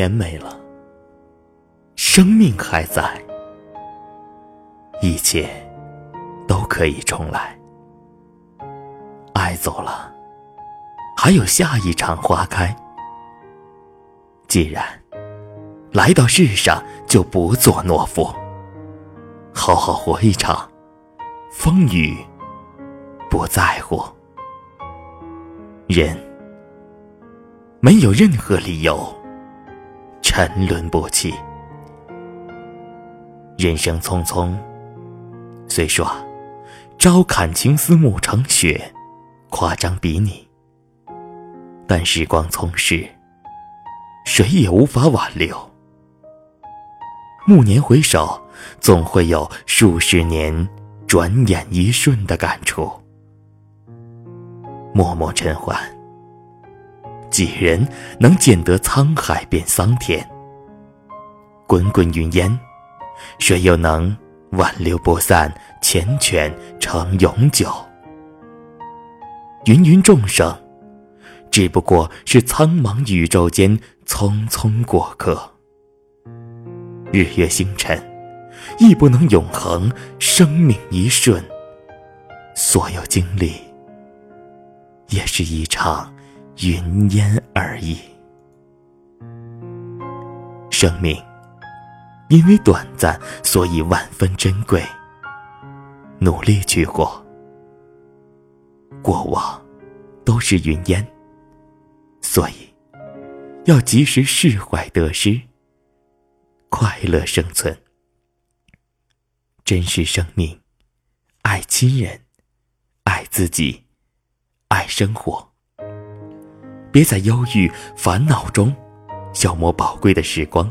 钱没了，生命还在，一切都可以重来。爱走了，还有下一场花开。既然来到世上，就不做懦夫，好好活一场，风雨不在乎。人没有任何理由沉沦不起。人生匆匆，虽说朝看青丝暮成雪，夸张比拟，但时光匆逝。谁也无法挽留。暮年回首，总会有数十年转眼一瞬的感触。默默尘寰，几人能见得沧海变桑田？滚滚云烟，谁又能挽留不散缱绻成永久？芸芸众生。只不过是苍茫宇宙间匆匆过客，日月星辰亦不能永恒。生命一瞬，所有经历也是一场云烟而已。生命因为短暂，所以万分珍贵。努力去活，过往都是云烟。所以，要及时释怀得失，快乐生存，珍视生命，爱亲人，爱自己，爱生活。别在忧郁烦恼中消磨宝贵的时光，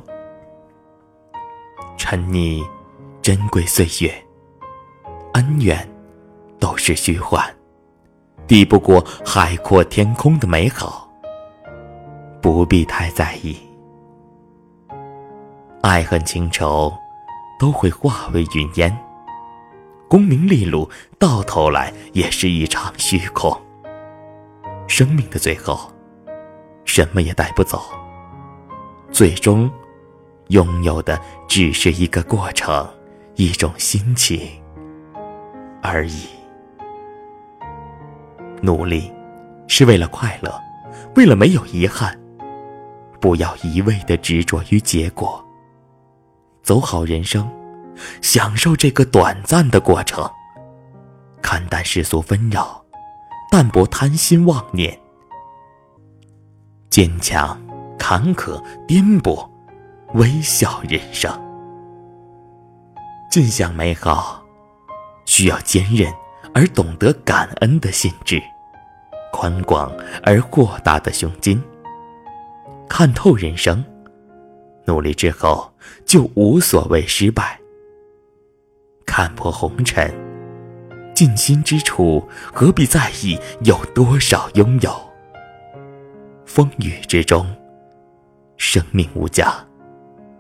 沉溺珍贵岁月，恩怨都是虚幻，抵不过海阔天空的美好。不必太在意，爱恨情仇都会化为云烟，功名利禄到头来也是一场虚空。生命的最后，什么也带不走，最终拥有的只是一个过程，一种心情而已。努力是为了快乐，为了没有遗憾。不要一味的执着于结果，走好人生，享受这个短暂的过程，看淡世俗纷扰，淡泊贪心妄念，坚强、坎坷、颠簸，微笑人生。尽享美好，需要坚韧而懂得感恩的心智，宽广而豁达的胸襟。看透人生，努力之后就无所谓失败。看破红尘，尽心之处何必在意有多少拥有？风雨之中，生命无价，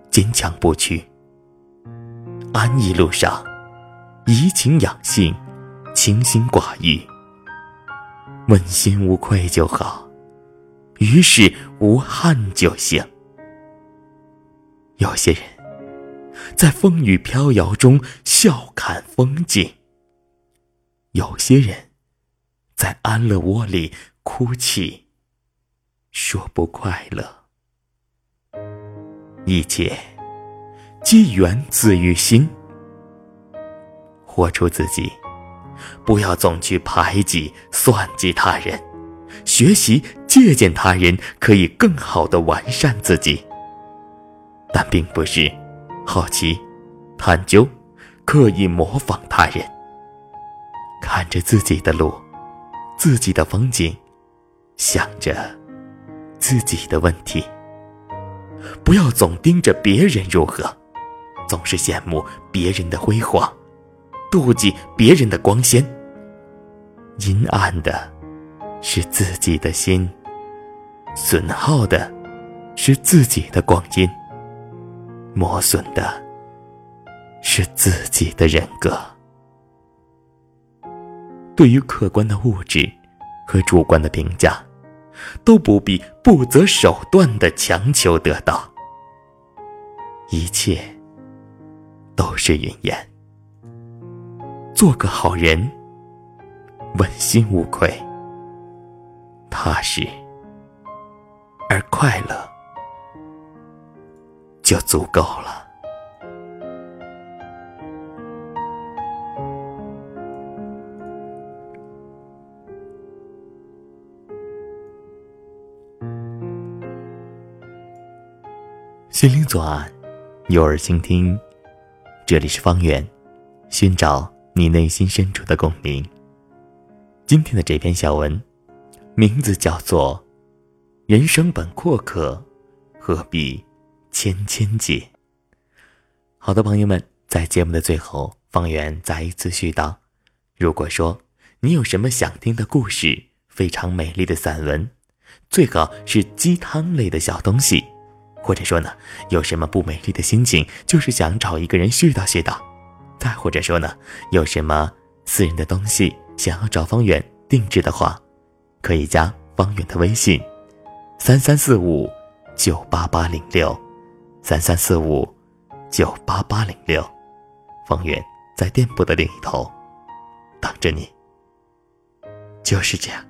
坚强不屈。安逸路上，怡情养性，清心寡欲，问心无愧就好。于是无憾就行。有些人，在风雨飘摇中笑看风景；有些人，在安乐窝里哭泣，说不快乐。一切皆源自于心。活出自己，不要总去排挤、算计他人。学习借鉴他人，可以更好的完善自己，但并不是好奇、探究、刻意模仿他人。看着自己的路，自己的风景，想着自己的问题。不要总盯着别人如何，总是羡慕别人的辉煌，妒忌别人的光鲜，阴暗的。是自己的心，损耗的是自己的光阴，磨损的是自己的人格。对于客观的物质和主观的评价，都不必不择手段的强求得到。一切都是云烟。做个好人，问心无愧，踏实而快乐，就足够了。心灵左岸，有耳倾听，这里是方圆，寻找你内心深处的共鸣。今天的这篇小文，名字叫做《人生本阔客，何必千千结》。好的，朋友们，在节目的最后，方圆再一次絮叨：如果说你有什么想听的故事，非常美丽的散文，最好是鸡汤类的小东西。或者说呢，有什么不美丽的心情，就是想找一个人絮叨絮叨；再或者说呢，有什么私人的东西想要找方圆定制的话，可以加方圆的微信：三三四五九八八零六，三三四五九八八零六。方圆在店铺的另一头等着你。就是这样。